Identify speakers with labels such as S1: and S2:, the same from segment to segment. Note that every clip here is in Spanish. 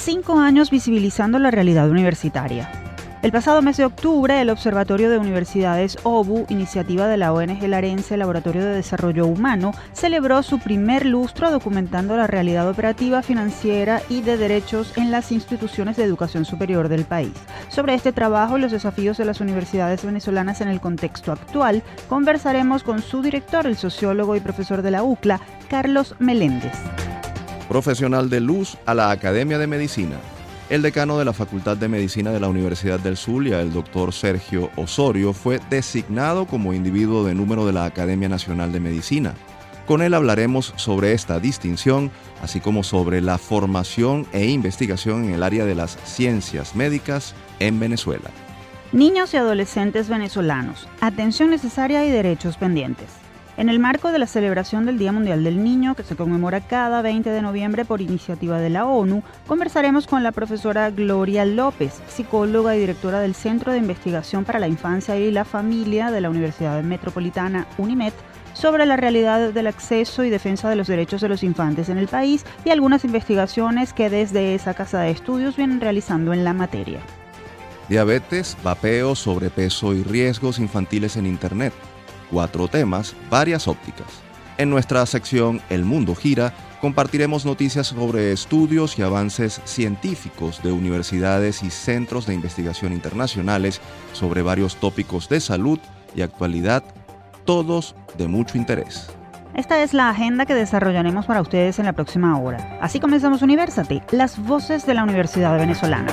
S1: cinco años visibilizando la realidad universitaria. El pasado mes de octubre, el Observatorio de Universidades OBU, iniciativa de la ONG Larense Laboratorio de Desarrollo Humano, celebró su primer lustro documentando la realidad operativa, financiera y de derechos en las instituciones de educación superior del país. Sobre este trabajo y los desafíos de las universidades venezolanas en el contexto actual, conversaremos con su director, el sociólogo y profesor de la UCLA, Carlos Meléndez.
S2: Profesional de luz a la Academia de Medicina. El decano de la Facultad de Medicina de la Universidad del Zulia, el doctor Sergio Osorio, fue designado como individuo de número de la Academia Nacional de Medicina. Con él hablaremos sobre esta distinción, así como sobre la formación e investigación en el área de las ciencias médicas en Venezuela.
S1: Niños y adolescentes venezolanos, atención necesaria y derechos pendientes. En el marco de la celebración del Día Mundial del Niño, que se conmemora cada 20 de noviembre por iniciativa de la ONU, conversaremos con la profesora Gloria López, psicóloga y directora del Centro de Investigación para la Infancia y la Familia de la Universidad Metropolitana UNIMED, sobre la realidad del acceso y defensa de los derechos de los infantes en el país y algunas investigaciones que desde esa casa de estudios vienen realizando en la materia.
S2: Diabetes, vapeo, sobrepeso y riesgos infantiles en Internet cuatro temas, varias ópticas. En nuestra sección El Mundo Gira compartiremos noticias sobre estudios y avances científicos de universidades y centros de investigación internacionales sobre varios tópicos de salud y actualidad, todos de mucho interés.
S1: Esta es la agenda que desarrollaremos para ustedes en la próxima hora. Así comenzamos Universate, las voces de la Universidad Venezolana.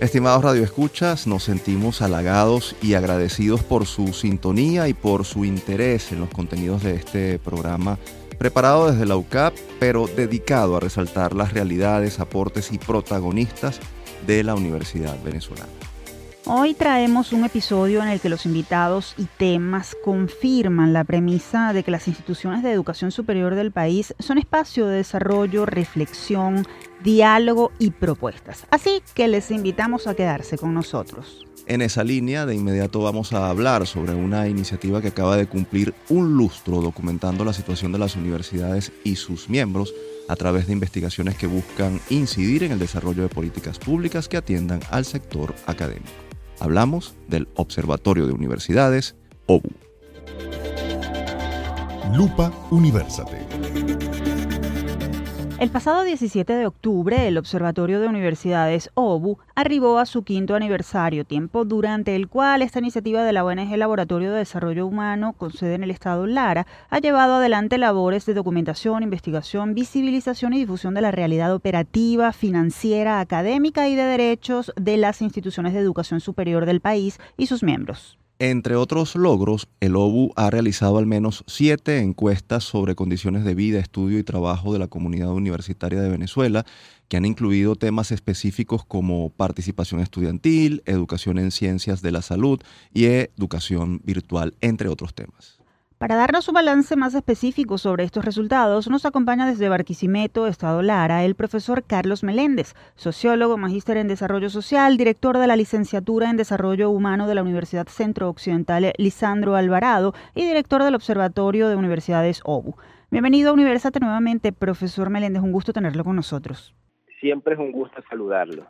S2: Estimados radioescuchas, nos sentimos halagados y agradecidos por su sintonía y por su interés en los contenidos de este programa preparado desde la UCAP, pero dedicado a resaltar las realidades, aportes y protagonistas de la Universidad Venezolana.
S1: Hoy traemos un episodio en el que los invitados y temas confirman la premisa de que las instituciones de educación superior del país son espacio de desarrollo, reflexión, diálogo y propuestas. Así que les invitamos a quedarse con nosotros.
S2: En esa línea, de inmediato vamos a hablar sobre una iniciativa que acaba de cumplir un lustro documentando la situación de las universidades y sus miembros a través de investigaciones que buscan incidir en el desarrollo de políticas públicas que atiendan al sector académico. Hablamos del Observatorio de Universidades, OBU.
S3: Lupa Universate.
S1: El pasado 17 de octubre, el Observatorio de Universidades OBU arribó a su quinto aniversario, tiempo durante el cual esta iniciativa de la ONG Laboratorio de Desarrollo Humano, con sede en el estado Lara, ha llevado adelante labores de documentación, investigación, visibilización y difusión de la realidad operativa, financiera, académica y de derechos de las instituciones de educación superior del país y sus miembros.
S2: Entre otros logros, el OBU ha realizado al menos siete encuestas sobre condiciones de vida, estudio y trabajo de la comunidad universitaria de Venezuela, que han incluido temas específicos como participación estudiantil, educación en ciencias de la salud y educación virtual, entre otros temas.
S1: Para darnos un balance más específico sobre estos resultados, nos acompaña desde Barquisimeto, Estado Lara, el profesor Carlos Meléndez, sociólogo, magíster en desarrollo social, director de la licenciatura en desarrollo humano de la Universidad Centro Occidental Lisandro Alvarado y director del Observatorio de Universidades OBU. Bienvenido a Universate nuevamente, profesor Meléndez, un gusto tenerlo con nosotros.
S4: Siempre es un gusto saludarlo.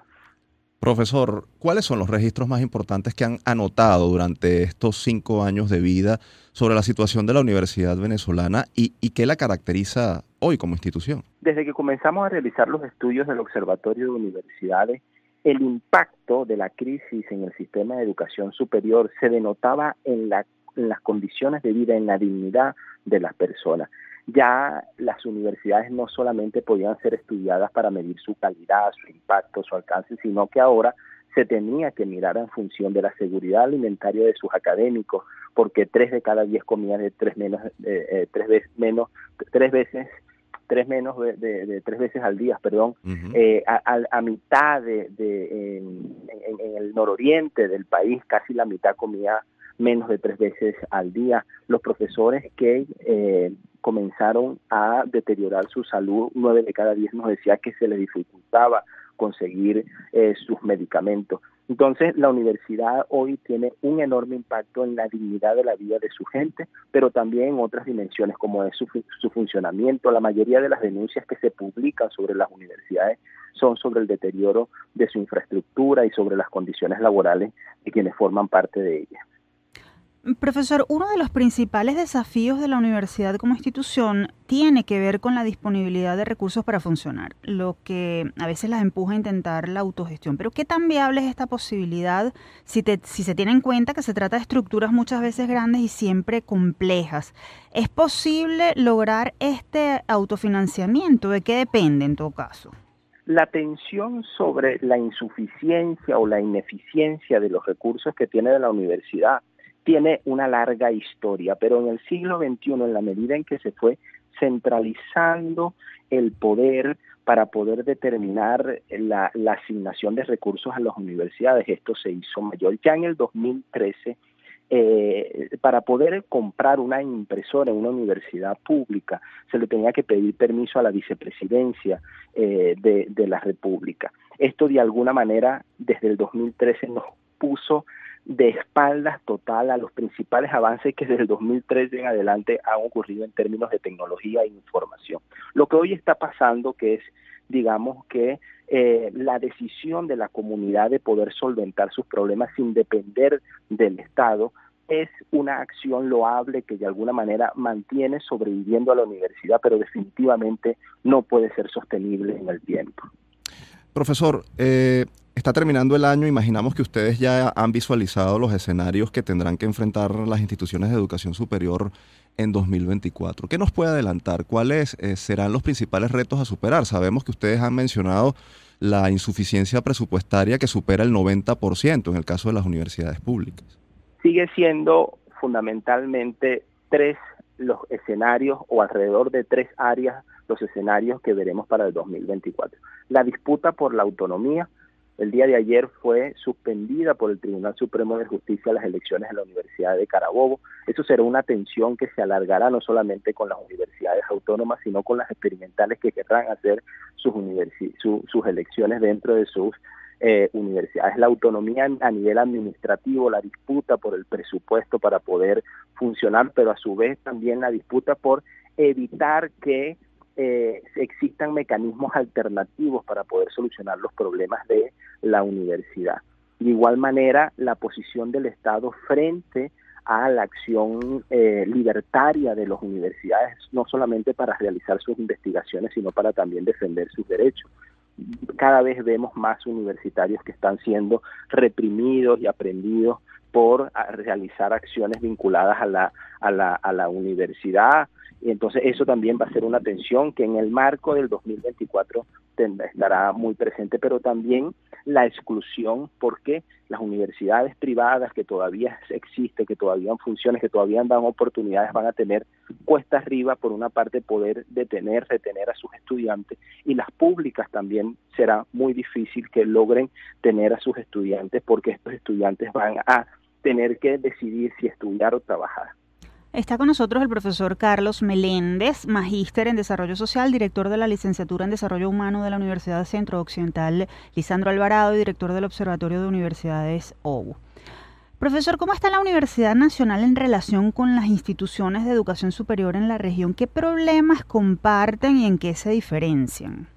S2: Profesor, ¿cuáles son los registros más importantes que han anotado durante estos cinco años de vida sobre la situación de la Universidad venezolana y, qué la caracteriza hoy como institución?
S4: Desde que comenzamos a realizar los estudios del Observatorio de Universidades, el impacto de la crisis en el sistema de educación superior se denotaba en, en las condiciones de vida, en la dignidad de las personas ya las universidades no solamente podían ser estudiadas para medir su calidad, su impacto, su alcance, sino que ahora se tenía que mirar en función de la seguridad alimentaria de sus académicos, porque tres de cada diez comían de tres menos, eh, tres veces menos, tres veces tres menos de, tres veces al día, perdón, eh, a, mitad de, en, el nororiente del país, casi la mitad comía menos de tres veces al día. Los profesores que eh, comenzaron a deteriorar su salud, nueve de cada diez nos decía que se les dificultaba conseguir eh, sus medicamentos. Entonces, la universidad hoy tiene un enorme impacto en la dignidad de la vida de su gente, pero también en otras dimensiones como es su, su, funcionamiento. La mayoría de las denuncias que se publican sobre las universidades son sobre el deterioro de su infraestructura y sobre las condiciones laborales de quienes forman parte de ellas.
S1: Profesor, uno de los principales desafíos de la universidad como institución tiene que ver con la disponibilidad de recursos para funcionar, lo que a veces las empuja a intentar la autogestión. Pero ¿qué tan viable es esta posibilidad si, si se tiene en cuenta que se trata de estructuras muchas veces grandes y siempre complejas? ¿Es posible lograr este autofinanciamiento? ¿De qué depende en todo caso?
S4: La tensión sobre la insuficiencia o la ineficiencia de los recursos que tiene la universidad tiene una larga historia, pero en el siglo XXI, en la medida en que se fue centralizando el poder para poder determinar la, asignación de recursos a las universidades, esto se hizo mayor. Ya en el 2013, eh, para poder comprar una impresora en una universidad pública, se le tenía que pedir permiso a la vicepresidencia eh, de, de la República. Esto de alguna manera desde el 2013 nos puso de espaldas total a los principales avances que desde el 2013 en adelante han ocurrido en términos de tecnología e información. Lo que hoy está pasando que es, digamos que eh, la decisión de la comunidad de poder solventar sus problemas sin depender del Estado es una acción loable que de alguna manera mantiene sobreviviendo a la universidad, pero definitivamente no puede ser sostenible en el tiempo.
S2: Profesor, eh, Está terminando el año, imaginamos que ustedes ya han visualizado los escenarios que tendrán que enfrentar las instituciones de educación superior en 2024. ¿Qué nos puede adelantar? ¿Cuáles eh, serán los principales retos a superar? Sabemos que ustedes han mencionado la insuficiencia presupuestaria que supera el 90% en el caso de las universidades públicas.
S4: Sigue siendo fundamentalmente tres los escenarios o alrededor de tres áreas los escenarios que veremos para el 2024. La disputa por la autonomía, el día de ayer fue suspendida por el Tribunal Supremo de Justicia las elecciones en la Universidad de Carabobo. Eso será una tensión que se alargará no solamente con las universidades autónomas, sino con las experimentales que querrán hacer sus, sus elecciones dentro de sus eh, universidades. La autonomía a nivel administrativo, la disputa por el presupuesto para poder funcionar, pero a su vez también la disputa por evitar que eh, existan mecanismos alternativos para poder solucionar los problemas de la universidad. De igual manera, la posición del Estado frente a la acción eh, libertaria de las universidades, no solamente para realizar sus investigaciones, sino para también defender sus derechos. Cada vez vemos más universitarios que están siendo reprimidos y aprendidos por realizar acciones vinculadas a la, a la, a la universidad, y entonces eso también va a ser una tensión que en el marco del 2024 estará muy presente, pero también la exclusión, porque las universidades privadas que todavía existen, que todavía funcionan, que todavía dan oportunidades, van a tener cuesta arriba, por una parte, poder detener, retener a sus estudiantes, y las públicas también será muy difícil que logren tener a sus estudiantes, porque estos estudiantes van a tener que decidir si estudiar o trabajar.
S1: Está con nosotros el profesor Carlos Meléndez, magíster en Desarrollo Social, director de la licenciatura en Desarrollo Humano de la Universidad Centro Occidental, Lisandro Alvarado, y director del Observatorio de Universidades OU. Profesor, ¿cómo está la Universidad Nacional en relación con las instituciones de educación superior en la región? ¿Qué problemas comparten y en qué se diferencian?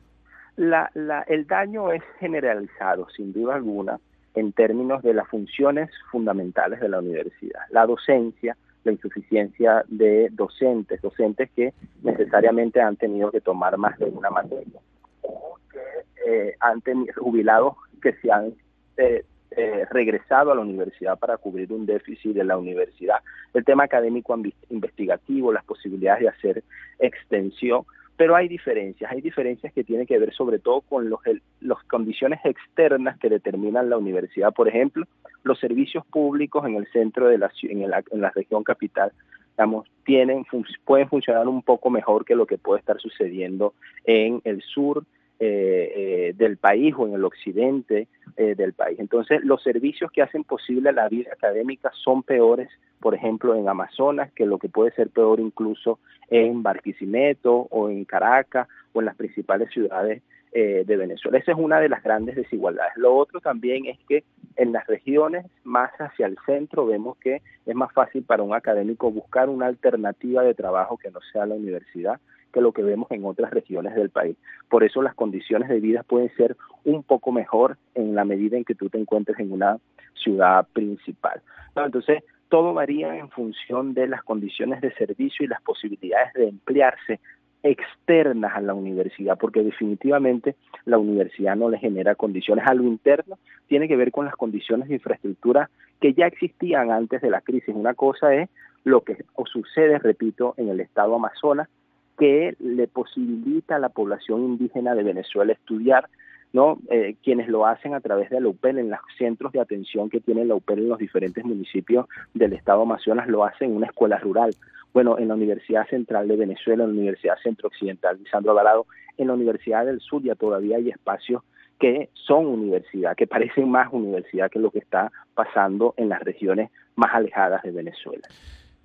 S4: el daño es generalizado, sin duda alguna, en términos de las funciones fundamentales de la universidad. La docencia, la insuficiencia de docentes, docentes que necesariamente han tenido que tomar más de una materia, o que eh, han tenido jubilados que se han eh, eh, regresado a la universidad para cubrir un déficit de la universidad. El tema académico investigativo, las posibilidades de hacer extensión, pero hay diferencias, hay diferencias que tienen que ver sobre todo con los, las condiciones externas que determinan la universidad. Por ejemplo, los servicios públicos en el centro de la, en la, en la región capital digamos, tienen, pueden funcionar un poco mejor que lo que puede estar sucediendo en el sur eh, eh, del país o en el occidente eh, del país. Entonces, los servicios que hacen posible la vida académica son peores, por ejemplo, en Amazonas, que lo que puede ser peor incluso en Barquisimeto o en Caracas o en las principales ciudades de Venezuela. Esa es una de las grandes desigualdades. Lo otro también es que en las regiones más hacia el centro vemos que es más fácil para un académico buscar una alternativa de trabajo que no sea la universidad que lo que vemos en otras regiones del país. Por eso las condiciones de vida pueden ser un poco mejor en la medida en que tú te encuentres en una ciudad principal. Entonces, todo varía en función de las condiciones de servicio y las posibilidades de emplearse externas a la universidad, porque definitivamente la universidad no le genera condiciones a lo interno, tiene que ver con las condiciones de infraestructura que ya existían antes de la crisis. Una cosa es lo que sucede, repito, en el estado Amazonas, que le posibilita a la población indígena de Venezuela estudiar, ¿no? Eh, quienes lo hacen a través de la UPEL, en los centros de atención que tiene la UPEL en los diferentes municipios del estado Amazonas, lo hacen en una escuela rural. Bueno, en la Universidad Central de Venezuela, en la Universidad Centro Occidental Lisandro Alvarado, en la Universidad del Sur ya todavía hay espacios que son universidad, que parecen más universidad que lo que está pasando en las regiones más alejadas de Venezuela.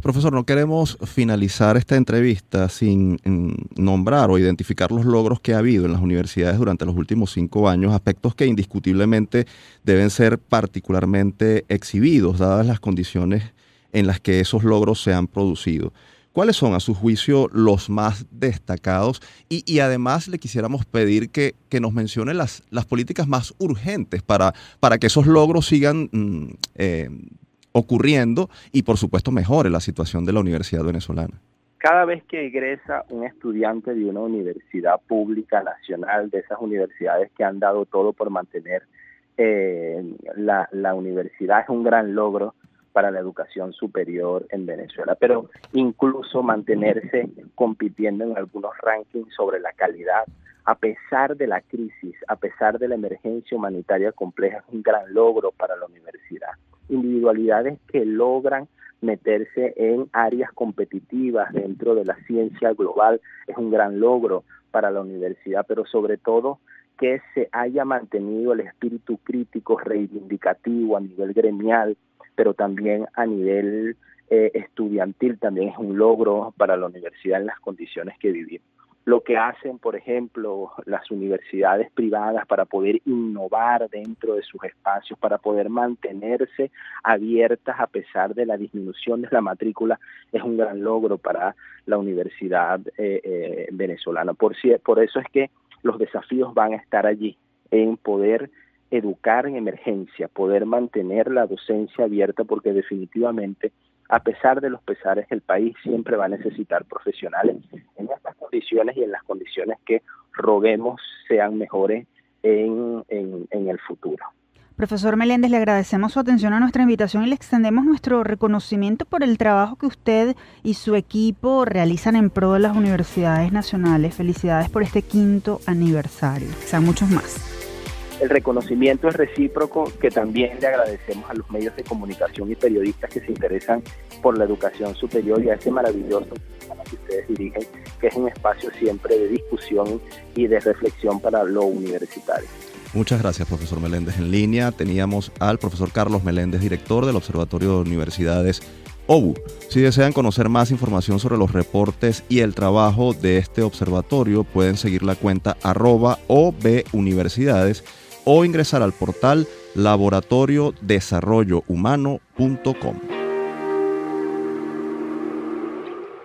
S2: Profesor, no queremos finalizar esta entrevista sin nombrar o identificar los logros que ha habido en las universidades durante los últimos cinco años, aspectos que indiscutiblemente deben ser particularmente exhibidos, dadas las condiciones en las que esos logros se han producido. ¿Cuáles son, a su juicio, los más destacados? Y, además le quisiéramos pedir que, nos mencione las, las políticas más urgentes para, para que esos logros sigan mm, eh, ocurriendo y por supuesto mejore la situación de la universidad venezolana.
S4: Cada vez que egresa un estudiante de una universidad pública nacional, de esas universidades que han dado todo por mantener eh, la, la universidad, es un gran logro para la educación superior en Venezuela, pero incluso mantenerse compitiendo en algunos rankings sobre la calidad, a pesar de la crisis, a pesar de la emergencia humanitaria compleja, es un gran logro para la universidad individualidades que logran meterse en áreas competitivas dentro de la ciencia global. Es un gran logro para la universidad, pero sobre todo que se haya mantenido el espíritu crítico reivindicativo a nivel gremial, pero también a nivel eh, estudiantil también es un logro para la universidad en las condiciones que vivimos lo que hacen, por ejemplo, las universidades privadas para poder innovar dentro de sus espacios, para poder mantenerse abiertas a pesar de la disminución de la matrícula, es un gran logro para la universidad eh, eh, venezolana. Por, por eso es que los desafíos van a estar allí, en poder educar en emergencia, poder mantener la docencia abierta, porque definitivamente a pesar de los pesares, el país siempre va a necesitar profesionales en estas condiciones y en las condiciones que roguemos sean mejores en, el futuro.
S1: Profesor Meléndez, le agradecemos su atención a nuestra invitación y le extendemos nuestro reconocimiento por el trabajo que usted y su equipo realizan en pro de las universidades nacionales. Felicidades por este quinto aniversario. Sean muchos más.
S4: El reconocimiento es recíproco, que también le agradecemos a los medios de comunicación y periodistas que se interesan por la educación superior y a ese maravilloso que ustedes dirigen, que es un espacio siempre de discusión y de reflexión para lo universitario.
S2: Muchas gracias, profesor Meléndez. En línea teníamos al profesor Carlos Meléndez, director del Observatorio de Universidades OBU. Si desean conocer más información sobre los reportes y el trabajo de este observatorio, pueden seguir la cuenta arroba obuniversidades o ingresar al portal laboratoriodesarrollohumano.com.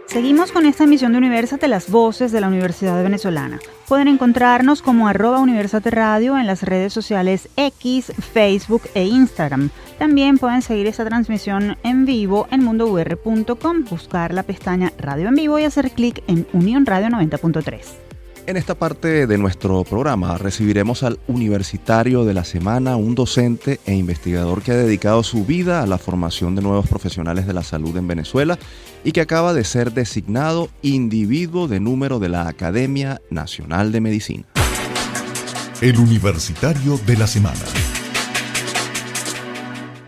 S1: Seguimos con esta emisión de Universate, las voces de la Universidad Venezolana. Pueden encontrarnos como arroba Universate Radio en las redes sociales X, Facebook e Instagram. También pueden seguir esta transmisión en vivo en mundour.com, buscar la pestaña Radio en vivo y hacer clic en Unión Radio 90.3.
S2: En esta parte de nuestro programa recibiremos al universitario de la semana, un docente e investigador que ha dedicado su vida a la formación de nuevos profesionales de la salud en Venezuela y que acaba de ser designado individuo de número de la Academia Nacional de Medicina.
S3: El universitario de la semana.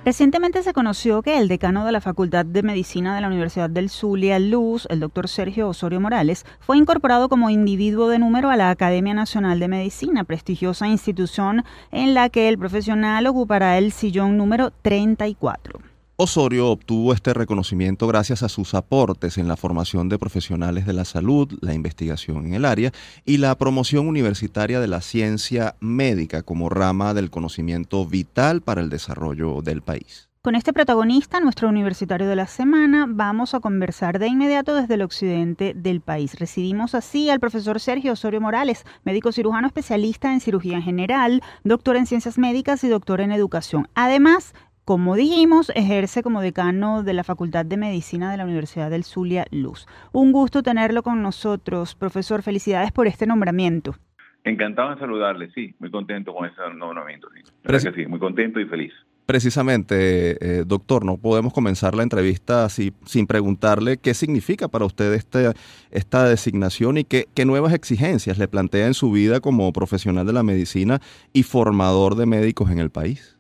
S1: Recientemente se conoció que el decano de la Facultad de Medicina de la Universidad del Zulia, Luz, el doctor Sergio Osorio Morales, fue incorporado como individuo de número a la Academia Nacional de Medicina, prestigiosa institución en la que el profesional ocupará el sillón número 34.
S2: Osorio obtuvo este reconocimiento gracias a sus aportes en la formación de profesionales de la salud, la investigación en el área y la promoción universitaria de la ciencia médica como rama del conocimiento vital para el desarrollo del país.
S1: Con este protagonista, nuestro universitario de la semana, vamos a conversar de inmediato desde el occidente del país. Recibimos así al profesor Sergio Osorio Morales, médico cirujano especialista en cirugía en general, doctor en ciencias médicas y doctor en educación. Además, como dijimos, ejerce como decano de la Facultad de Medicina de la Universidad del Zulia Luz. Un gusto tenerlo con nosotros, profesor. Felicidades por este nombramiento.
S5: Encantado de saludarle, sí, muy contento con ese nombramiento. Sí. sí, muy contento y feliz.
S2: Precisamente, eh, doctor, no podemos comenzar la entrevista así, sin preguntarle qué significa para usted este, esta designación y qué, qué nuevas exigencias le plantea en su vida como profesional de la medicina y formador de médicos en el país.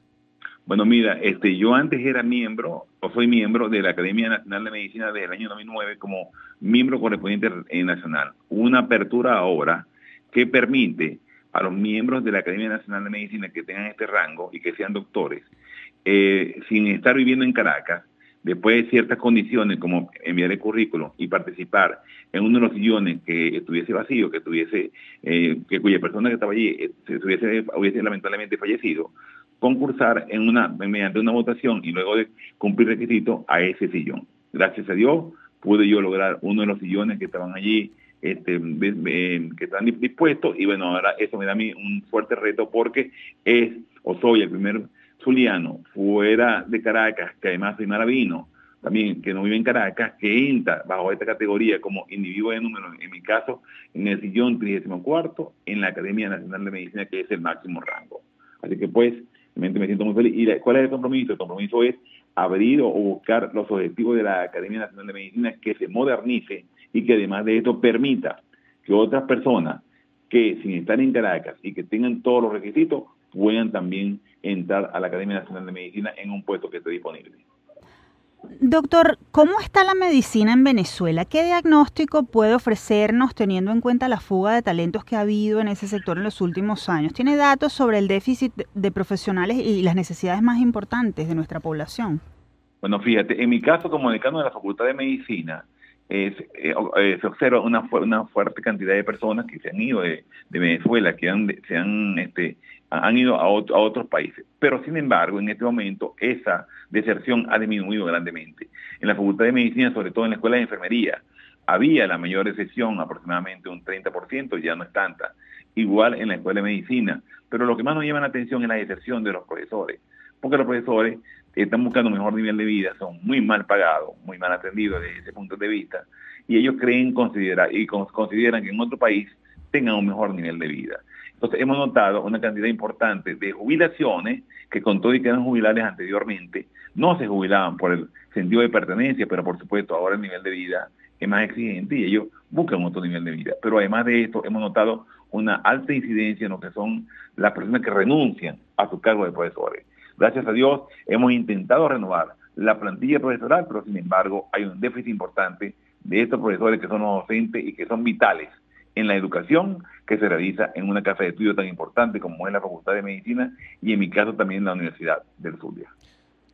S5: Bueno, mira, este, yo antes era miembro, o soy miembro de la Academia Nacional de Medicina desde el año 2009 como miembro correspondiente nacional. Una apertura ahora que permite a los miembros de la Academia Nacional de Medicina que tengan este rango y que sean doctores, eh, sin estar viviendo en Caracas, después de ciertas condiciones como enviar el currículum y participar en uno de los sillones que estuviese vacío, que tuviese, eh, que cuya persona que estaba allí eh, hubiese lamentablemente fallecido, concursar en una, mediante una votación y luego de cumplir requisitos a ese sillón. Gracias a Dios pude yo lograr uno de los sillones que estaban allí, este, que están dispuestos y bueno, ahora eso me da a mí un fuerte reto porque es o soy el primer zuliano fuera de Caracas, que además soy maravino, también que no vive en Caracas, que entra bajo esta categoría como individuo de número, en mi caso, en el sillón 34 en la Academia Nacional de Medicina, que es el máximo rango. Así que pues, me siento muy feliz. ¿Y cuál es el compromiso? El compromiso es abrir o buscar los objetivos de la Academia Nacional de Medicina que se modernice y que además de esto permita que otras personas que sin estar en Caracas y que tengan todos los requisitos puedan también entrar a la Academia Nacional de Medicina en un puesto que esté disponible.
S1: Doctor, ¿cómo está la medicina en Venezuela? ¿Qué diagnóstico puede ofrecernos teniendo en cuenta la fuga de talentos que ha habido en ese sector en los últimos años? ¿Tiene datos sobre el déficit de profesionales y las necesidades más importantes de nuestra población?
S5: Bueno, fíjate, en mi caso como decano de la Facultad de Medicina, eh, eh, se observa una, una fuerte cantidad de personas que se han ido de, Venezuela, que han, se han, este, han ido a, otros países. Pero sin embargo, en este momento esa deserción ha disminuido grandemente. En la Facultad de Medicina, sobre todo en la Escuela de Enfermería, había la mayor deserción, aproximadamente un 30%, ya no es tanta. Igual en la Escuela de Medicina. Pero lo que más nos llama la atención es la deserción de los profesores, porque los profesores están buscando un mejor nivel de vida, son muy mal pagados, muy mal atendidos desde ese punto de vista, y ellos creen considerar y consideran que en otro país tengan un mejor nivel de vida. Entonces hemos notado una cantidad importante de jubilaciones que con todo y que eran jubilables anteriormente, no se jubilaban por el sentido de pertenencia, pero por supuesto ahora el nivel de vida es más exigente y ellos buscan otro nivel de vida. Pero además de esto hemos notado una alta incidencia en lo que son las personas que renuncian a su cargo de profesores. Gracias a Dios hemos intentado renovar la plantilla profesoral, pero sin embargo hay un déficit importante de estos profesores que son los docentes y que son vitales en la educación que se realiza en una casa de estudio tan importante como es la Facultad de Medicina y en mi caso también en la Universidad del Zulia.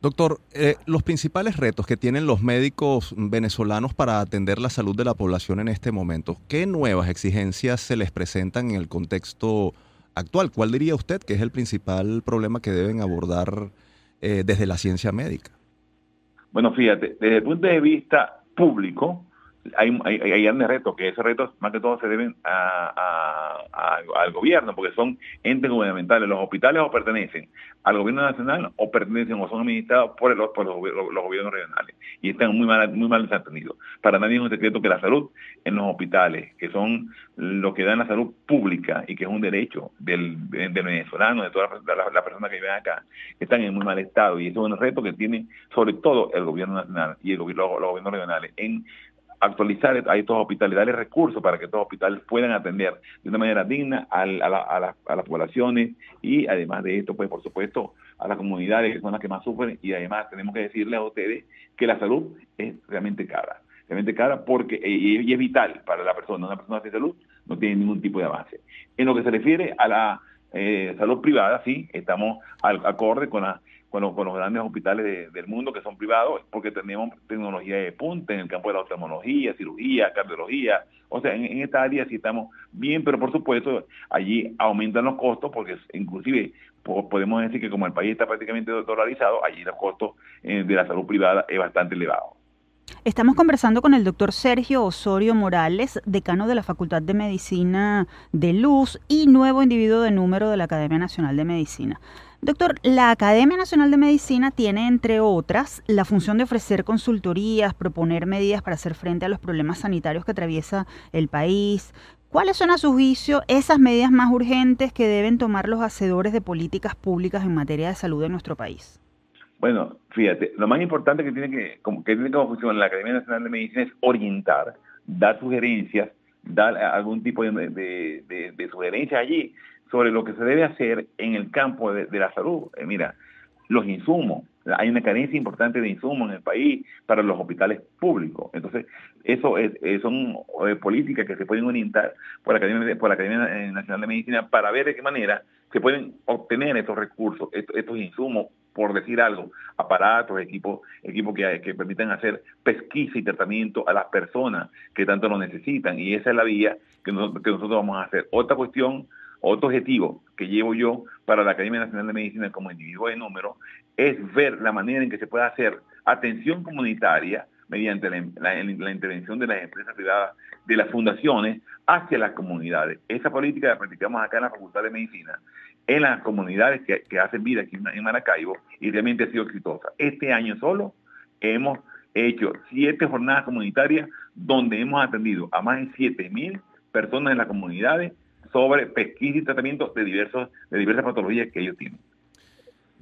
S2: Doctor, eh, los principales retos que tienen los médicos venezolanos para atender la salud de la población en este momento, ¿qué nuevas exigencias se les presentan en el contexto actual. ¿Cuál diría usted que es el principal problema que deben abordar eh, desde la ciencia médica?
S5: Bueno, fíjate, desde el punto de vista público, hay, hay, hay grandes retos, que esos retos más que todo se deben al gobierno, porque son entes gubernamentales. Los hospitales o pertenecen al gobierno nacional o pertenecen o son administrados por, los, por los, gobiernos regionales. Y están muy mal, muy mal desatendidos. Para nadie es un secreto que la salud en los hospitales, que son lo que dan la salud pública y que es un derecho del, venezolano, de todas las personas que viven acá, están en muy mal estado. Y eso es un reto que tiene sobre todo el gobierno nacional y el, los, los gobiernos regionales en actualizar a estos hospitales, darle recursos para que estos hospitales puedan atender de una manera digna a, las poblaciones y además de esto, pues por supuesto, a las comunidades que son las que más sufren y además tenemos que decirles a ustedes que la salud es realmente cara, realmente cara porque y es vital para la persona, una persona sin salud no tiene ningún tipo de avance. En lo que se refiere a la eh, salud privada, sí, estamos al acorde con la con los, grandes hospitales del mundo que son privados, porque tenemos tecnología de punta en el campo de la oftalmología, cirugía, cardiología. O sea, en, esta área sí estamos bien, pero por supuesto allí aumentan los costos, porque inclusive podemos decir que como el país está prácticamente dolarizado, allí los costos eh, de la salud privada es bastante elevado.
S1: Estamos conversando con el doctor Sergio Osorio Morales, decano de la Facultad de Medicina de Luz y nuevo individuo de número de la Academia Nacional de Medicina. Doctor, la Academia Nacional de Medicina tiene, entre otras, la función de ofrecer consultorías, proponer medidas para hacer frente a los problemas sanitarios que atraviesa el país. ¿Cuáles son, a su juicio, esas medidas más urgentes que deben tomar los hacedores de políticas públicas en materia de salud en nuestro país?
S5: Bueno, fíjate, lo más importante que tiene que, como, que tiene como función la Academia Nacional de Medicina es orientar, dar sugerencias, dar algún tipo de, de, de sugerencias allí sobre lo que se debe hacer en el campo de, la salud. Eh, mira, los insumos, hay una carencia importante de insumos en el país para los hospitales públicos. Entonces, eso es, son eh, políticas que se pueden orientar por la, Academia, Academia Nacional de Medicina para ver de qué manera se pueden obtener estos recursos, estos, insumos, por decir algo, aparatos, equipos, equipos que, que permitan hacer pesquisa y tratamiento a las personas que tanto lo necesitan. Y esa es la vía que, que nosotros vamos a hacer. Otra cuestión otro objetivo que llevo yo para la Academia Nacional de Medicina como individuo de número es ver la manera en que se puede hacer atención comunitaria mediante la, intervención de las empresas privadas, de las fundaciones, hacia las comunidades. Esa política la practicamos acá en la Facultad de Medicina, en las comunidades que, hacen vida aquí en Maracaibo y realmente ha sido exitosa. Este año solo hemos hecho siete jornadas comunitarias donde hemos atendido a más de siete mil personas en las comunidades sobre pesquisa y tratamiento de, diversos, de diversas patologías que ellos tienen.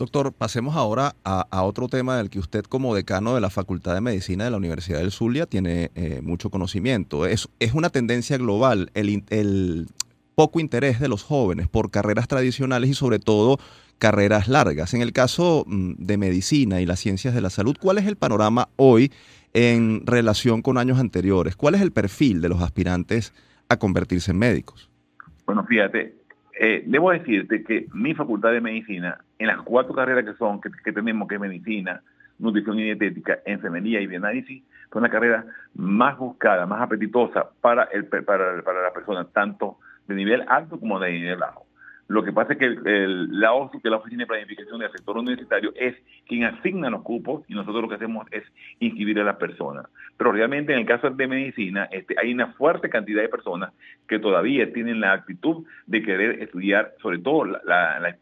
S2: Doctor, pasemos ahora a, otro tema del que usted como decano de la Facultad de Medicina de la Universidad del Zulia tiene eh, mucho conocimiento. Es, es una tendencia global el, el poco interés de los jóvenes por carreras tradicionales y sobre todo carreras largas. En el caso mm, de medicina y las ciencias de la salud, ¿cuál es el panorama hoy en relación con años anteriores? ¿Cuál es el perfil de los aspirantes a convertirse en médicos?
S5: Bueno, fíjate, eh, debo decirte que mi facultad de medicina, en las cuatro carreras que son, que, tenemos, que es medicina, nutrición y dietética, enfermería y bioanálisis, son la carrera más buscada, más apetitosa para, para, para las personas, tanto de nivel alto como de nivel bajo. Lo que pasa es que la OSU, que la Oficina de Planificación del Sector Universitario, es quien asigna los cupos y nosotros lo que hacemos es inscribir a las personas. Pero realmente en el caso de medicina este, hay una fuerte cantidad de personas que todavía tienen la actitud de querer estudiar, sobre todo la,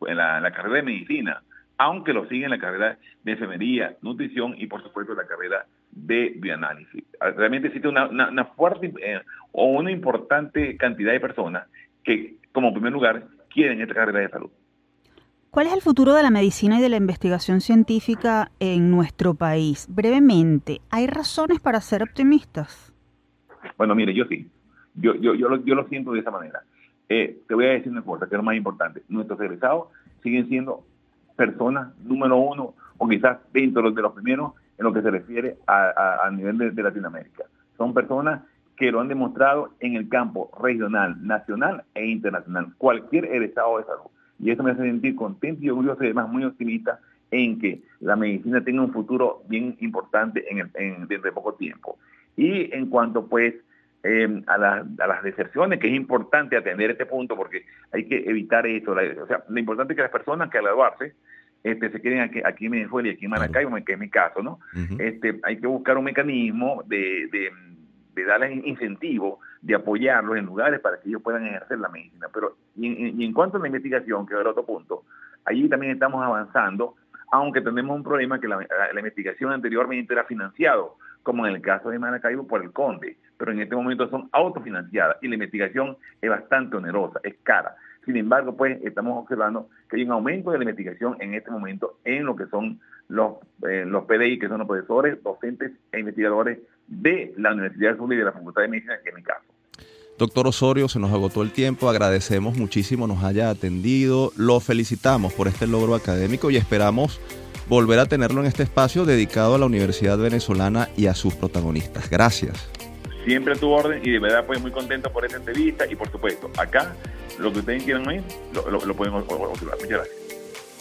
S5: carrera de medicina, aunque lo siguen la carrera de enfermería, nutrición y por supuesto la carrera de bioanálisis. Realmente existe una, una, fuerte eh, o una importante cantidad de personas que, como primer lugar, quieren esta carrera de salud.
S1: ¿Cuál es el futuro de la medicina y de la investigación científica en nuestro país? Brevemente, ¿hay razones para ser optimistas?
S5: Bueno, mire, yo sí. Yo, yo, yo, lo, yo lo siento de esa manera. Eh, te voy a decir una cosa, que es lo más importante. Nuestros egresados siguen siendo personas número uno o quizás dentro de los primeros en lo que se refiere a, nivel de Latinoamérica. Son personas que lo han demostrado en el campo regional, nacional e internacional, cualquier estado de salud. Y eso me hace sentir contento y orgulloso y además muy optimista en que la medicina tenga un futuro bien importante en, el, dentro de poco tiempo. Y en cuanto pues em, a, las deserciones, que es importante atender este punto porque hay que evitar eso. o sea, lo importante es que las personas que al graduarse este, se queden aquí, aquí en Venezuela y aquí en Maracaibo, que es mi caso, ¿no? este, hay que buscar un mecanismo de de darles incentivo, de apoyarlos en lugares para que ellos puedan ejercer la medicina. Pero y en, cuanto a la investigación, que es el otro punto, allí también estamos avanzando, aunque tenemos un problema que la, investigación anteriormente era financiado, como en el caso de Maracaibo por el Conde, pero en este momento son autofinanciadas y la investigación es bastante onerosa, es cara. Sin embargo, pues estamos observando que hay un aumento de la investigación en este momento en lo que son los, eh, los PDI, que son los profesores, docentes e investigadores de la Universidad de Zulia y de la Facultad de Medicina, que es mi caso.
S2: Doctor Osorio, se nos agotó el tiempo, agradecemos muchísimo nos haya atendido, lo felicitamos por este logro académico y esperamos volver a tenerlo en este espacio dedicado a la Universidad Venezolana y a sus protagonistas. Gracias.
S5: Siempre a tu orden y de verdad pues muy contento por esta entrevista y por supuesto, acá lo que ustedes quieran oír lo, lo, lo pueden observar. Muchas gracias.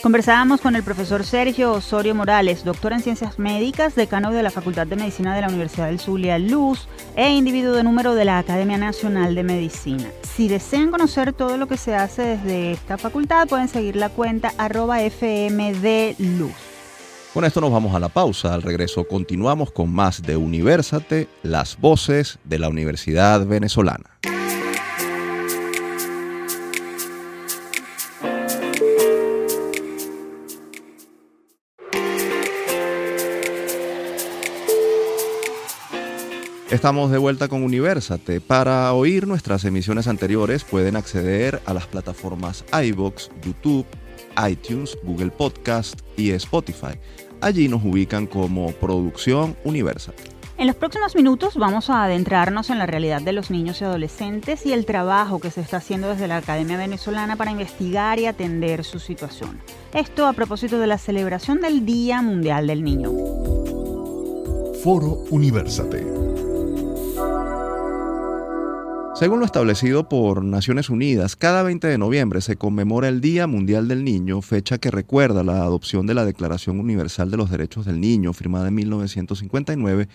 S1: Conversábamos con el profesor Sergio Osorio Morales, doctor en Ciencias Médicas, decano de la Facultad de Medicina de la Universidad del Zulia Luz e individuo de número de la Academia Nacional de Medicina. Si desean conocer todo lo que se hace desde esta facultad, pueden seguir la cuenta arroba fmdluz.
S2: Con esto nos vamos a la pausa. Al regreso continuamos con más de Universate, las voces de la Universidad Venezolana. Estamos de vuelta con Universate. Para oír nuestras emisiones anteriores pueden acceder a las plataformas iBox, YouTube, iTunes, Google Podcast y Spotify. Allí nos ubican como Producción Universate.
S1: En los próximos minutos vamos a adentrarnos en la realidad de los niños y adolescentes y el trabajo que se está haciendo desde la Academia Venezolana para investigar y atender su situación. Esto a propósito de la celebración del Día Mundial del Niño.
S3: Foro Universate.
S2: Según lo establecido por Naciones Unidas, cada 20 de noviembre se conmemora el Día Mundial del Niño, fecha que recuerda la adopción de la Declaración Universal de los Derechos del Niño, firmada en 1959,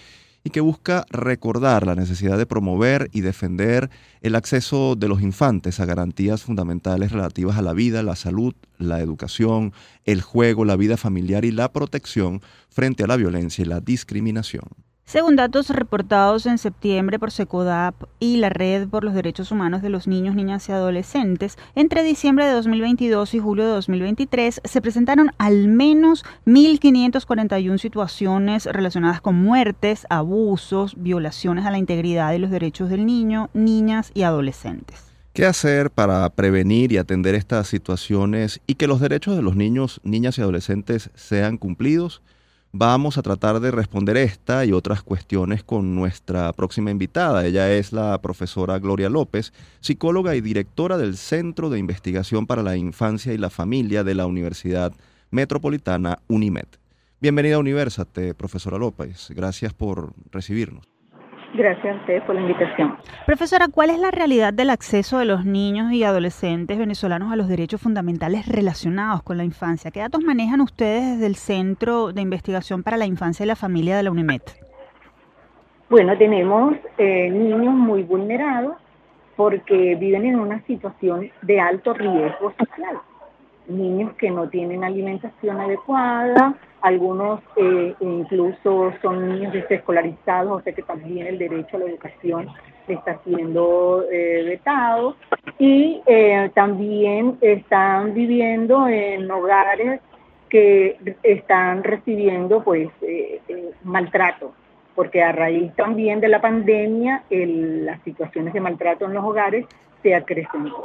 S2: y que busca recordar la necesidad de promover y defender el acceso de los infantes a garantías fundamentales relativas a la vida, la salud, la educación, el juego, la vida familiar y la protección frente a la violencia y la discriminación.
S1: Según datos reportados en septiembre por SECODAP y la Red por los Derechos Humanos de los Niños, Niñas y Adolescentes, entre diciembre de 2022 y julio de 2023 se presentaron al menos 1.541 situaciones relacionadas con muertes, abusos, violaciones a la integridad y los derechos del niño, niñas y adolescentes.
S2: ¿Qué hacer para prevenir y atender estas situaciones y que los derechos de los niños, niñas y adolescentes sean cumplidos? Vamos a tratar de responder esta y otras cuestiones con nuestra próxima invitada. Ella es la profesora Gloria López, psicóloga y directora del Centro de Investigación para la Infancia y la Familia de la Universidad Metropolitana UNIMED. Bienvenida a Universate, profesora López. Gracias por recibirnos.
S6: Gracias a ustedes por la invitación.
S1: Profesora, ¿cuál es la realidad del acceso de los niños y adolescentes venezolanos a los derechos fundamentales relacionados con la infancia? ¿Qué datos manejan ustedes desde el Centro de Investigación para la Infancia y la Familia de la UNIMED?
S6: Bueno, tenemos eh, niños muy vulnerados porque viven en una situación de alto riesgo social. Niños que no tienen alimentación adecuada, algunos eh, incluso son niños desescolarizados, o sea que también el derecho a la educación está siendo eh, vetado, y eh, también están viviendo en hogares que están recibiendo pues maltrato, porque a raíz también de la pandemia las situaciones de maltrato en los hogares se acrecentó.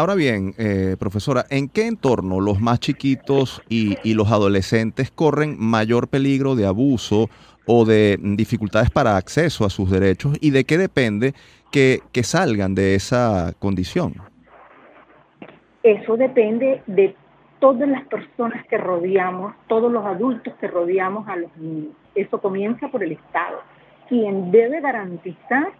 S2: Ahora bien, eh, profesora, ¿en qué entorno los más chiquitos y, los adolescentes corren mayor peligro de abuso o de dificultades para acceso a sus derechos y de qué depende que, que salgan de esa condición?
S6: Eso depende de todas las personas que rodeamos, todos los adultos que rodeamos a los niños. Eso comienza por el Estado, quien debe garantizar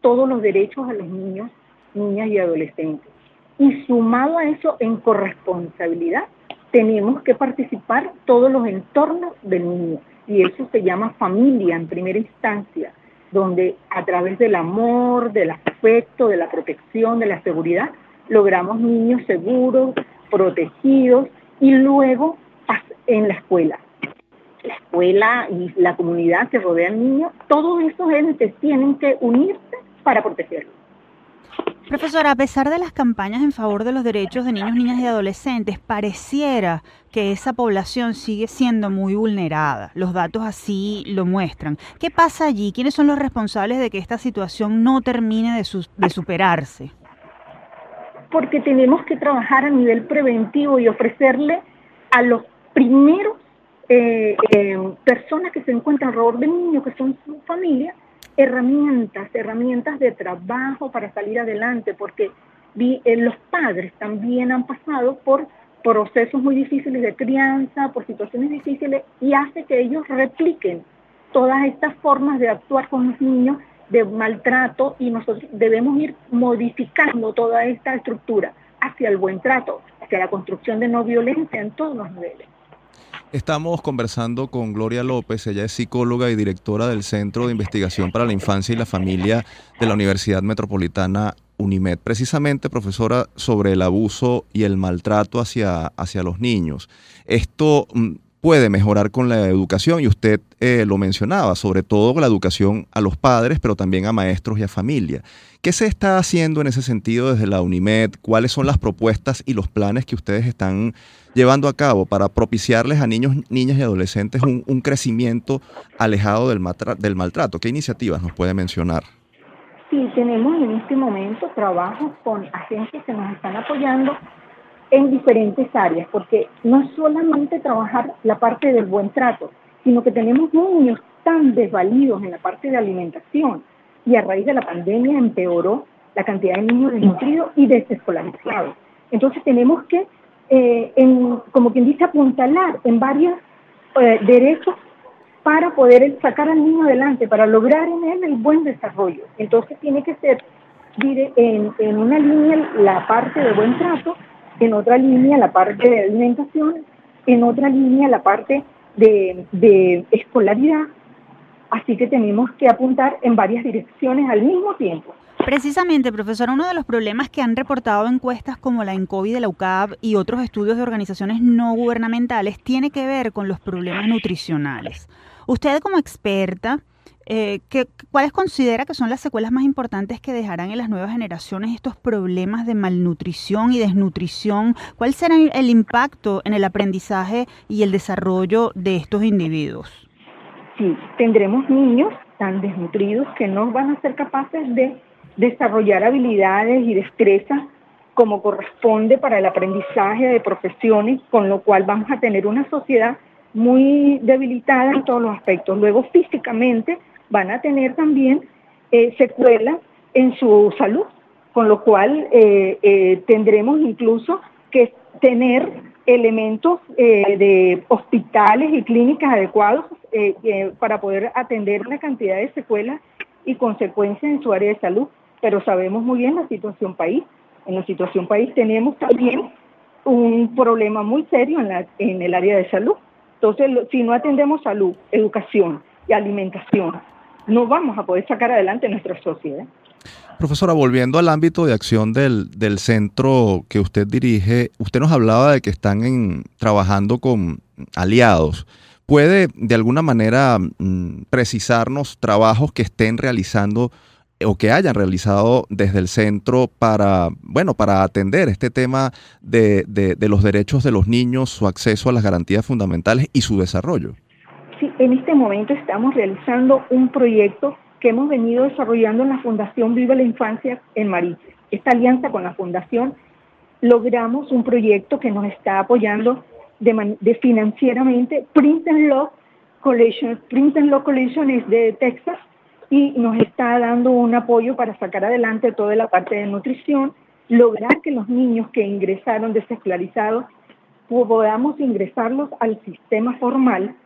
S6: todos los derechos a los niños, niñas y adolescentes. Y sumado a eso, en corresponsabilidad, tenemos que participar todos los entornos del niño. Y eso se llama familia en primera instancia, donde a través del amor, del afecto, de la protección, de la seguridad, logramos niños seguros, protegidos y luego en la escuela. La escuela y la comunidad que rodea al niño, todos esos entes tienen que unirse para protegerlo.
S1: Profesora, a pesar de las campañas en favor de los derechos de niños, niñas y adolescentes, pareciera que esa población sigue siendo muy vulnerada. Los datos así lo muestran. ¿Qué pasa allí? ¿Quiénes son los responsables de que esta situación no termine de, de superarse?
S6: Porque tenemos que trabajar a nivel preventivo y ofrecerle a los primeros eh, eh, personas que se encuentran alrededor del niño, que son su familia, herramientas, herramientas de trabajo para salir adelante, porque eh, los padres también han pasado por procesos muy difíciles de crianza, por situaciones difíciles, y hace que ellos repliquen todas estas formas de actuar con los niños de maltrato y nosotros debemos ir modificando toda esta estructura hacia el buen trato, hacia la construcción de no violencia en todos los niveles.
S2: Estamos conversando con Gloria López, ella es psicóloga y directora del Centro de Investigación para la Infancia y la Familia de la Universidad Metropolitana UNIMED, precisamente profesora sobre el abuso y el maltrato hacia, hacia los niños. Esto mm, puede mejorar con la educación y usted eh, lo mencionaba, sobre todo la educación a los padres, pero también a maestros y a familia. ¿Qué se está haciendo en ese sentido desde la UNIMED? ¿Cuáles son las propuestas y los planes que ustedes están llevando a cabo para propiciarles a niños, niñas y adolescentes un, crecimiento alejado del, del maltrato? ¿Qué iniciativas nos puede mencionar?
S6: Sí, tenemos en este momento trabajos con agencias que nos están apoyando en diferentes áreas, porque no es solamente trabajar la parte del buen trato, sino que tenemos niños tan desvalidos en la parte de alimentación y a raíz de la pandemia empeoró la cantidad de niños desnutridos y desescolarizados. Entonces tenemos que, eh, como quien dice, apuntalar en varios eh, derechos para poder sacar al niño adelante, para lograr en él el buen desarrollo. Entonces tiene que ser en, en una línea la parte de buen trato, en otra línea la parte de alimentación, en otra línea la parte de, de escolaridad Así que tenemos que apuntar en varias direcciones al mismo tiempo.
S1: Precisamente, profesor, uno de los problemas que han reportado encuestas como la ENCOVI de la UCAB y otros estudios de organizaciones no gubernamentales tiene que ver con los problemas nutricionales. Usted como experta, eh, ¿qué, ¿cuáles considera que son las secuelas más importantes que dejarán en las nuevas generaciones estos problemas de malnutrición y desnutrición? ¿Cuál será el impacto en el aprendizaje y el desarrollo de estos individuos?
S6: sí, tendremos niños tan desnutridos que no van a ser capaces de desarrollar habilidades y destrezas como corresponde para el aprendizaje de profesiones, con lo cual vamos a tener una sociedad muy debilitada en todos los aspectos. Luego físicamente van a tener también eh, secuelas en su salud, con lo cual eh, eh, tendremos incluso que tener elementos de hospitales y clínicas adecuados para poder atender una cantidad de secuelas y consecuencias en su área de salud. Pero sabemos muy bien la situación país. En la situación país tenemos también un problema muy serio en, la, en el área de salud. Entonces, si no atendemos salud, educación y alimentación, no vamos a poder sacar adelante nuestra sociedad.
S2: Profesora, volviendo al ámbito de acción del, del, centro que usted dirige, usted nos hablaba de que están en, trabajando con aliados. ¿Puede de alguna manera mm, precisarnos trabajos que estén realizando o que hayan realizado desde el centro para, bueno, para atender este tema de, de, los derechos de los niños, su acceso a las garantías fundamentales y su desarrollo?
S6: En este momento estamos realizando un proyecto que hemos venido desarrollando en la Fundación Viva la Infancia en Mariche. Esta alianza con la Fundación logramos un proyecto que nos está apoyando de, financieramente. Print and Law Collection, Print Law Collection es de Texas y nos está dando un apoyo para sacar adelante toda la parte de nutrición, lograr que los niños que ingresaron desescolarizados podamos ingresarlos al sistema formal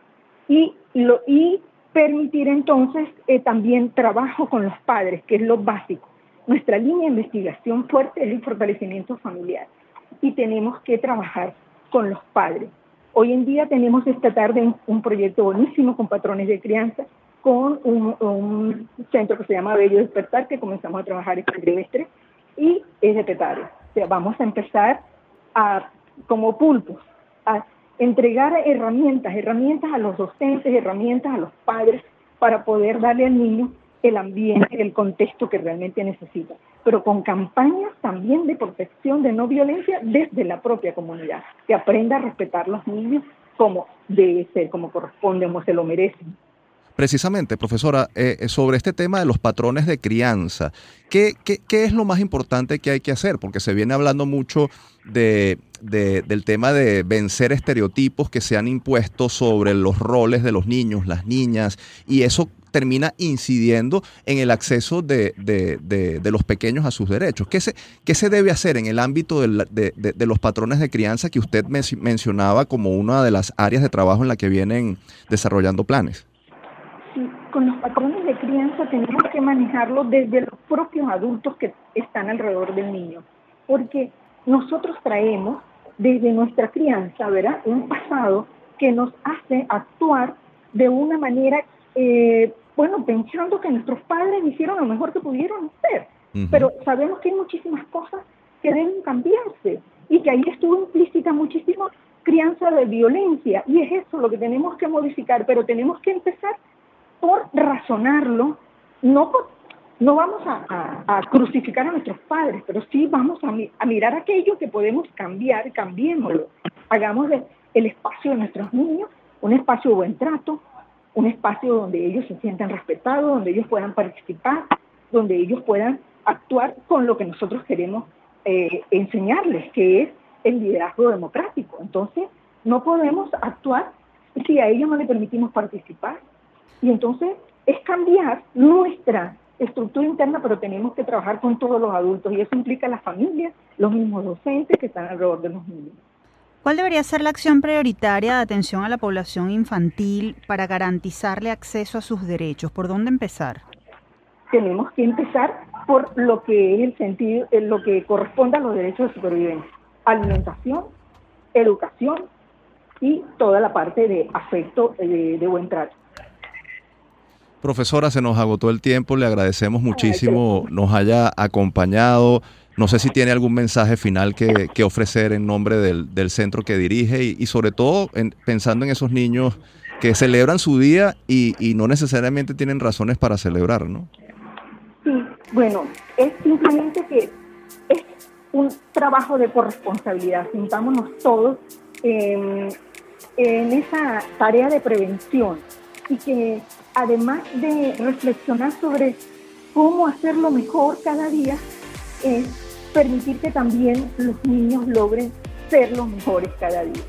S6: y, lo, y permitir entonces eh, también trabajo con los padres, que es lo básico. Nuestra línea de investigación fuerte es el fortalecimiento familiar y tenemos que trabajar con los padres. Hoy en día tenemos esta tarde un, proyecto buenísimo con patrones de crianza, con un, centro que se llama Bello Despertar, que comenzamos a trabajar este trimestre, y es de Petare. O sea, vamos a empezar a, como pulpos, entregar herramientas, herramientas a los docentes, herramientas a los padres para poder darle al niño el ambiente, el contexto que realmente necesita, pero con campañas también de protección, de no violencia desde la propia comunidad, que aprenda a respetar a los niños como debe ser, como corresponde, como se lo merecen.
S2: Precisamente, profesora, eh, eh, sobre este tema de los patrones de crianza, ¿qué, ¿qué, es lo más importante que hay que hacer? Porque se viene hablando mucho de, del tema de vencer estereotipos que se han impuesto sobre los roles de los niños, las niñas, y eso termina incidiendo en el acceso de, de, los pequeños a sus derechos. ¿Qué se, qué se debe hacer en el ámbito de, los patrones de crianza que usted mencionaba como una de las áreas de trabajo en la que vienen desarrollando planes?
S6: Con los patrones de crianza tenemos que manejarlo desde los propios adultos que están alrededor del niño, porque nosotros traemos desde nuestra crianza, ¿verdad? Un pasado que nos hace actuar de una manera, eh, bueno, pensando que nuestros padres hicieron lo mejor que pudieron hacer, pero sabemos que hay muchísimas cosas que deben cambiarse y que ahí estuvo implícita muchísimo crianza de violencia. Y es eso lo que tenemos que modificar, pero tenemos que empezar por razonarlo, no, no vamos a, crucificar a nuestros padres, pero sí vamos a, mirar aquello que podemos cambiar, cambiémoslo. Hagamos el espacio de nuestros niños un espacio de buen trato, un espacio donde ellos se sientan respetados, donde ellos puedan participar, donde ellos puedan actuar con lo que nosotros queremos eh, enseñarles, que es el liderazgo democrático. Entonces, no podemos actuar si a ellos no le permitimos participar, y entonces es cambiar nuestra estructura interna, pero tenemos que trabajar con todos los adultos y eso implica las familias, los mismos docentes que están alrededor de los niños.
S1: ¿Cuál debería ser la acción prioritaria de atención a la población infantil para garantizarle acceso a sus derechos? ¿Por dónde empezar?
S6: Tenemos que empezar por lo que es el sentido, lo que corresponde a los derechos de supervivencia. Alimentación, educación y toda la parte de afecto, de, de buen trato.
S2: Profesora, se nos agotó el tiempo, le agradecemos muchísimo nos haya acompañado. No sé si tiene algún mensaje final que, ofrecer en nombre del, centro que dirige y, sobre todo pensando en esos niños que celebran su día y, no necesariamente tienen razones para celebrar, ¿no?
S6: Sí, bueno, es simplemente que es un trabajo de corresponsabilidad. Sintámonos todos en esa tarea de prevención y que además de reflexionar sobre cómo hacerlo mejor cada día, es permitir que también los niños logren ser los mejores cada día.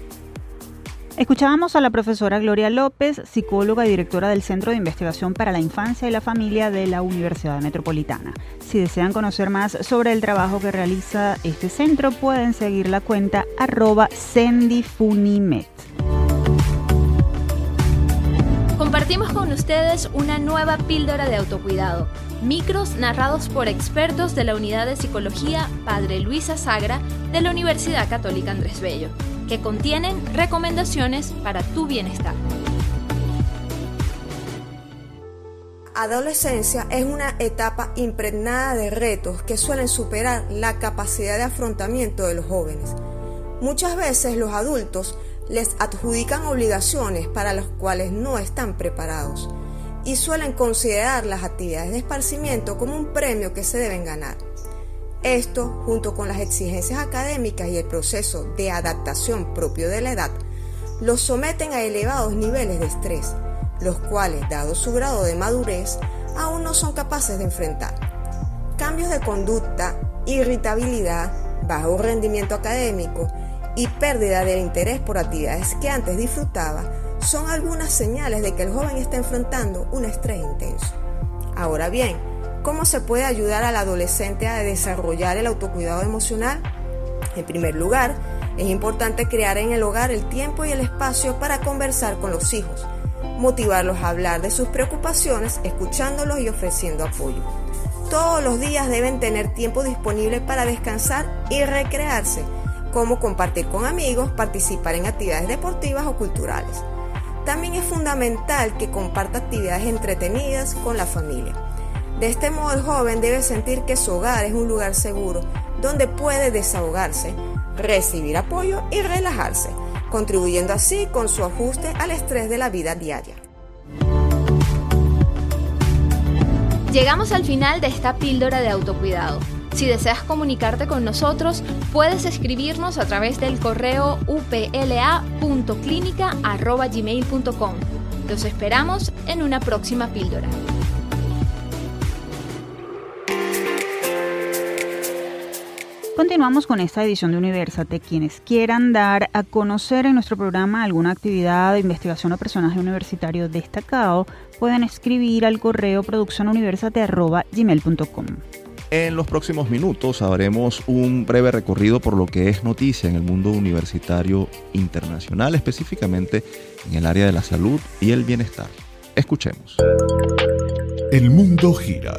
S1: Escuchábamos a la profesora Gloria López, psicóloga y directora del Centro de Investigación para la Infancia y la Familia de la Universidad Metropolitana. Si desean conocer más sobre el trabajo que realiza este centro, pueden seguir la cuenta arroba sendifunimet.
S7: Compartimos con ustedes una nueva píldora de autocuidado, micros narrados por expertos de la Unidad de Psicología Padre Luisa Sagra de la Universidad Católica Andrés Bello, que contienen recomendaciones para tu bienestar.
S8: Adolescencia es una etapa impregnada de retos que suelen superar la capacidad de afrontamiento de los jóvenes. Muchas veces los adultos les adjudican obligaciones para las cuales no están preparados y suelen considerar las actividades de esparcimiento como un premio que se deben ganar. Esto, junto con las exigencias académicas y el proceso de adaptación propio de la edad, los someten a elevados niveles de estrés, los cuales, dado su grado de madurez, aún no son capaces de enfrentar. Cambios de conducta, irritabilidad, bajo rendimiento académico, y pérdida del interés por actividades que antes disfrutaba son algunas señales de que el joven está enfrentando un estrés intenso. Ahora bien, ¿cómo se puede ayudar al adolescente a desarrollar el autocuidado emocional? En primer lugar, es importante crear en el hogar el tiempo y el espacio para conversar con los hijos, motivarlos a hablar de sus preocupaciones, escuchándolos y ofreciendo apoyo. Todos los días deben tener tiempo disponible para descansar y recrearse como compartir con amigos, participar en actividades deportivas o culturales. También es fundamental que comparta actividades entretenidas con la familia. De este modo el joven debe sentir que su hogar es un lugar seguro donde puede desahogarse, recibir apoyo y relajarse, contribuyendo así con su ajuste al estrés de la vida diaria.
S7: Llegamos al final de esta píldora de autocuidado. Si deseas comunicarte con nosotros, puedes escribirnos a través del correo upla.clinica.gmail.com. Los esperamos en una próxima píldora.
S1: Continuamos con esta edición de Universate. Quienes quieran dar a conocer en nuestro programa alguna actividad de investigación o personaje universitario destacado, pueden escribir al correo produccionuniversate.gmail.com.
S2: En los próximos minutos haremos un breve recorrido por lo que es noticia en el mundo universitario internacional, específicamente en el área de la salud y el bienestar. Escuchemos.
S3: El mundo gira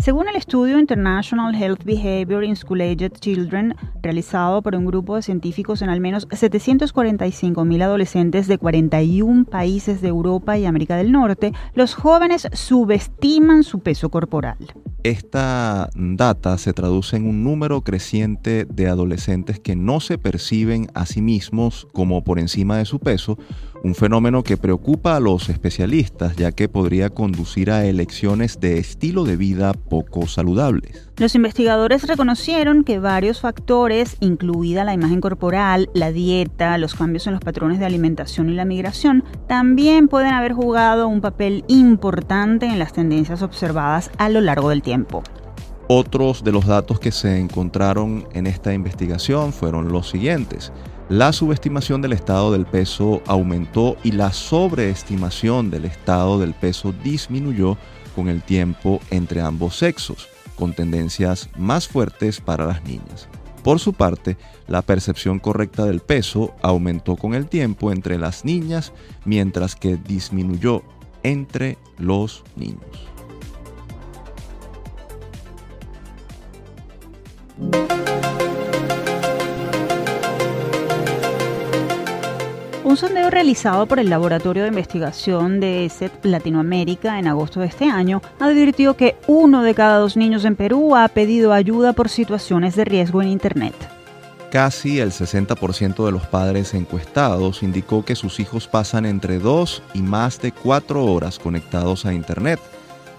S1: Según el estudio International Health Behavior in School-Aged Children, realizado por un grupo de científicos en al menos 745.000 adolescentes de 41 países de Europa y América del Norte, los jóvenes subestiman su peso corporal.
S2: Esta data se traduce en un número creciente de adolescentes que no se perciben a sí mismos como por encima de su peso, un fenómeno que preocupa a los especialistas ya que podría conducir a elecciones de estilo de vida poco saludables.
S1: Los investigadores reconocieron que varios factores, incluida la imagen corporal, la dieta, los cambios en los patrones de alimentación y la migración, también pueden haber jugado un papel importante en las tendencias observadas a lo largo del tiempo.
S2: Otros de los datos que se encontraron en esta investigación fueron los siguientes. La subestimación del estado del peso aumentó y la sobreestimación del estado del peso disminuyó con el tiempo entre ambos sexos, con tendencias más fuertes para las niñas. Por su parte, la percepción correcta del peso aumentó con el tiempo entre las niñas, mientras que disminuyó entre los niños.
S1: Un sondeo realizado por el Laboratorio de Investigación de ESET Latinoamérica en agosto de este año advirtió que uno de cada dos niños en Perú ha pedido ayuda por situaciones de riesgo en Internet.
S2: Casi el 60% de los padres encuestados indicó que sus hijos pasan entre dos y más de cuatro horas conectados a Internet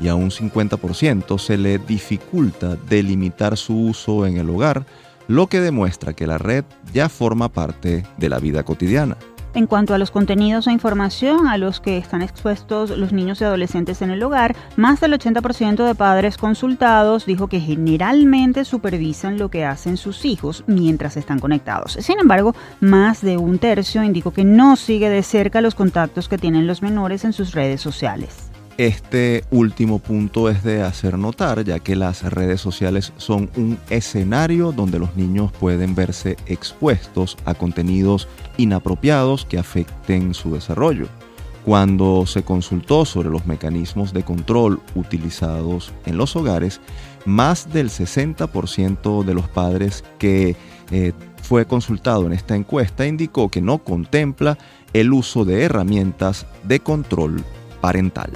S2: y a un 50% se le dificulta delimitar su uso en el hogar, lo que demuestra que la red ya forma parte de la vida cotidiana.
S1: En cuanto a los contenidos e información a los que están expuestos los niños y adolescentes en el hogar, más del 80% de padres consultados dijo que generalmente supervisan lo que hacen sus hijos mientras están conectados. Sin embargo, más de un tercio indicó que no sigue de cerca los contactos que tienen los menores en sus redes sociales.
S2: Este último punto es de hacer notar, ya que las redes sociales son un escenario donde los niños pueden verse expuestos a contenidos inapropiados que afecten su desarrollo. Cuando se consultó sobre los mecanismos de control utilizados en los hogares, más del 60% de los padres que eh, fue consultado en esta encuesta indicó que no contempla el uso de herramientas de control parental.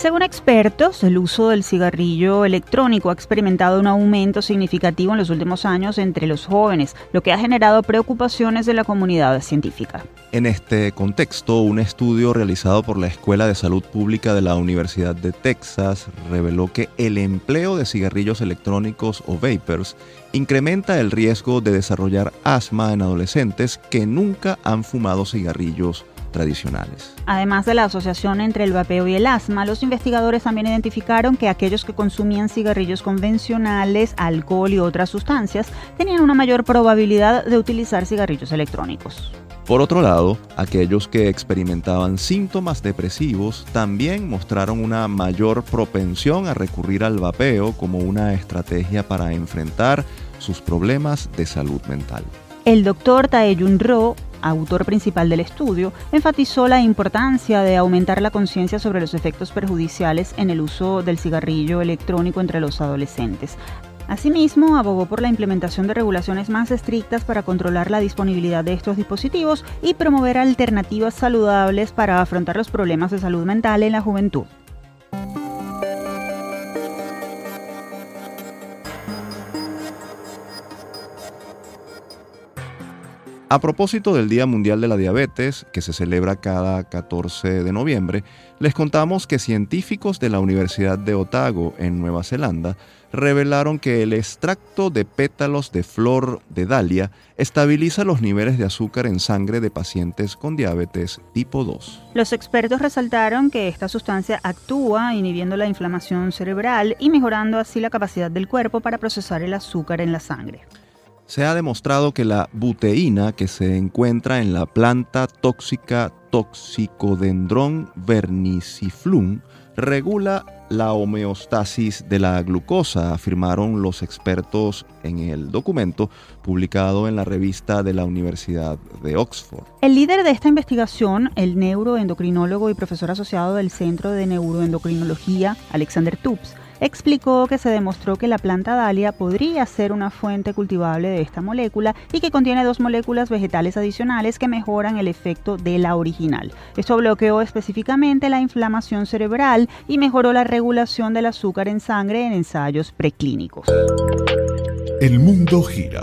S1: Según expertos, el uso del cigarrillo electrónico ha experimentado un aumento significativo en los últimos años entre los jóvenes, lo que ha generado preocupaciones de la comunidad científica.
S2: En este contexto, un estudio realizado por la Escuela de Salud Pública de la Universidad de Texas reveló que el empleo de cigarrillos electrónicos o vapers incrementa el riesgo de desarrollar asma en adolescentes que nunca han fumado cigarrillos tradicionales.
S1: Además de la asociación entre el vapeo y el asma, los investigadores también identificaron que aquellos que consumían cigarrillos convencionales, alcohol y otras sustancias tenían una mayor probabilidad de utilizar cigarrillos electrónicos.
S2: Por otro lado, aquellos que experimentaban síntomas depresivos también mostraron una mayor propensión a recurrir al vapeo como una estrategia para enfrentar sus problemas de salud mental.
S1: El doctor Taeyun Ro autor principal del estudio, enfatizó la importancia de aumentar la conciencia sobre los efectos perjudiciales en el uso del cigarrillo electrónico entre los adolescentes. Asimismo, abogó por la implementación de regulaciones más estrictas para controlar la disponibilidad de estos dispositivos y promover alternativas saludables para afrontar los problemas de salud mental en la juventud.
S2: A propósito del Día Mundial de la Diabetes, que se celebra cada 14 de noviembre, les contamos que científicos de la Universidad de Otago, en Nueva Zelanda, revelaron que el extracto de pétalos de flor de Dalia estabiliza los niveles de azúcar en sangre de pacientes con diabetes tipo 2.
S1: Los expertos resaltaron que esta sustancia actúa inhibiendo la inflamación cerebral y mejorando así la capacidad del cuerpo para procesar el azúcar en la sangre
S2: se ha demostrado que la buteína que se encuentra en la planta tóxica Toxicodendron verniciflum regula la homeostasis de la glucosa, afirmaron los expertos en el documento publicado en la revista de la Universidad de Oxford.
S1: El líder de esta investigación, el neuroendocrinólogo y profesor asociado del Centro de Neuroendocrinología, Alexander Tubbs, explicó que se demostró que la planta Dalia podría ser una fuente cultivable de esta molécula y que contiene dos moléculas vegetales adicionales que mejoran el efecto de la original. Esto bloqueó específicamente la inflamación cerebral y mejoró la regulación del azúcar en sangre en ensayos preclínicos.
S3: El mundo gira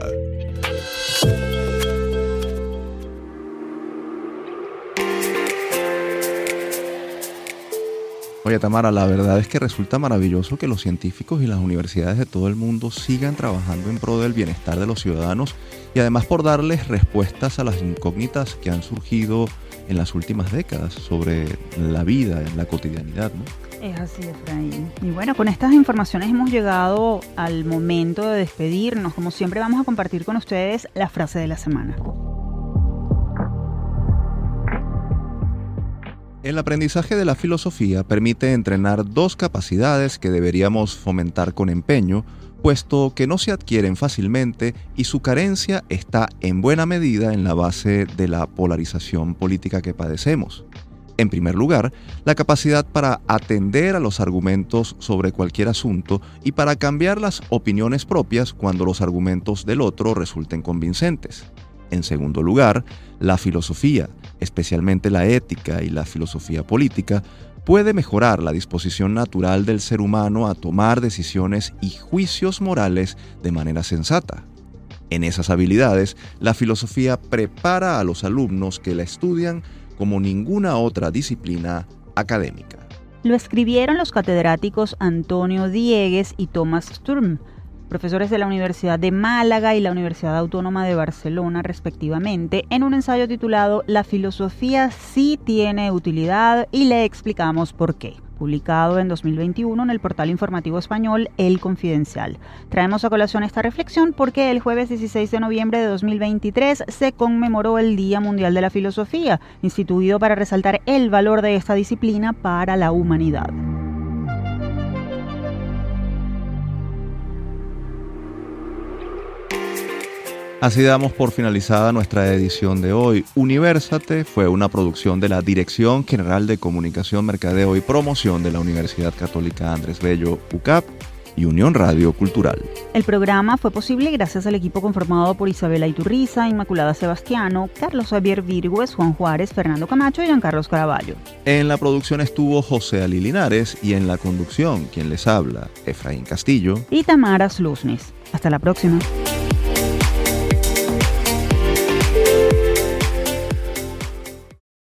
S2: Oye, Tamara, la verdad es que resulta maravilloso que los científicos y las universidades de todo el mundo sigan trabajando en pro del bienestar de los ciudadanos y además por darles respuestas a las incógnitas que han surgido en las últimas décadas sobre la vida, en la cotidianidad, ¿no?
S1: Es así, Efraín. Y bueno, con estas informaciones hemos llegado al momento de despedirnos. Como siempre vamos a compartir con ustedes la frase de la semana.
S2: El aprendizaje de la filosofía permite entrenar dos capacidades que deberíamos fomentar con empeño, puesto que no se adquieren fácilmente y su carencia está en buena medida en la base de la polarización política que padecemos. En primer lugar, la capacidad para atender a los argumentos sobre cualquier asunto y para cambiar las opiniones propias cuando los argumentos del otro resulten convincentes. En segundo lugar, la filosofía, especialmente la ética y la filosofía política, puede mejorar la disposición natural del ser humano a tomar decisiones y juicios morales de manera sensata. En esas habilidades, la filosofía prepara a los alumnos que la estudian como ninguna otra disciplina académica.
S1: Lo escribieron los catedráticos Antonio Diegues y Thomas Sturm profesores de la Universidad de Málaga y la Universidad Autónoma de Barcelona respectivamente, en un ensayo titulado La filosofía sí tiene utilidad y le explicamos por qué publicado en 2021 en el portal informativo español El Confidencial. Traemos a colación esta reflexión porque el jueves 16 de noviembre de 2023 se conmemoró el Día Mundial de la Filosofía, instituido para resaltar el valor de esta disciplina para la humanidad.
S2: Así damos por finalizada nuestra edición de hoy. Universate fue una producción de la Dirección General de Comunicación, Mercadeo y Promoción de la Universidad Católica Andrés Bello, UCAP y Unión Radio Cultural.
S1: El programa fue posible gracias al equipo conformado por Isabela Iturriza, Inmaculada Sebastiano, Carlos Javier Virgües, Juan Juárez, Fernando Camacho y Giancarlos Caraballo.
S2: En la producción estuvo José Ali Linares y en la conducción, quien les habla, Efraín Castillo
S1: y Tamara Sluznis. Hasta la próxima.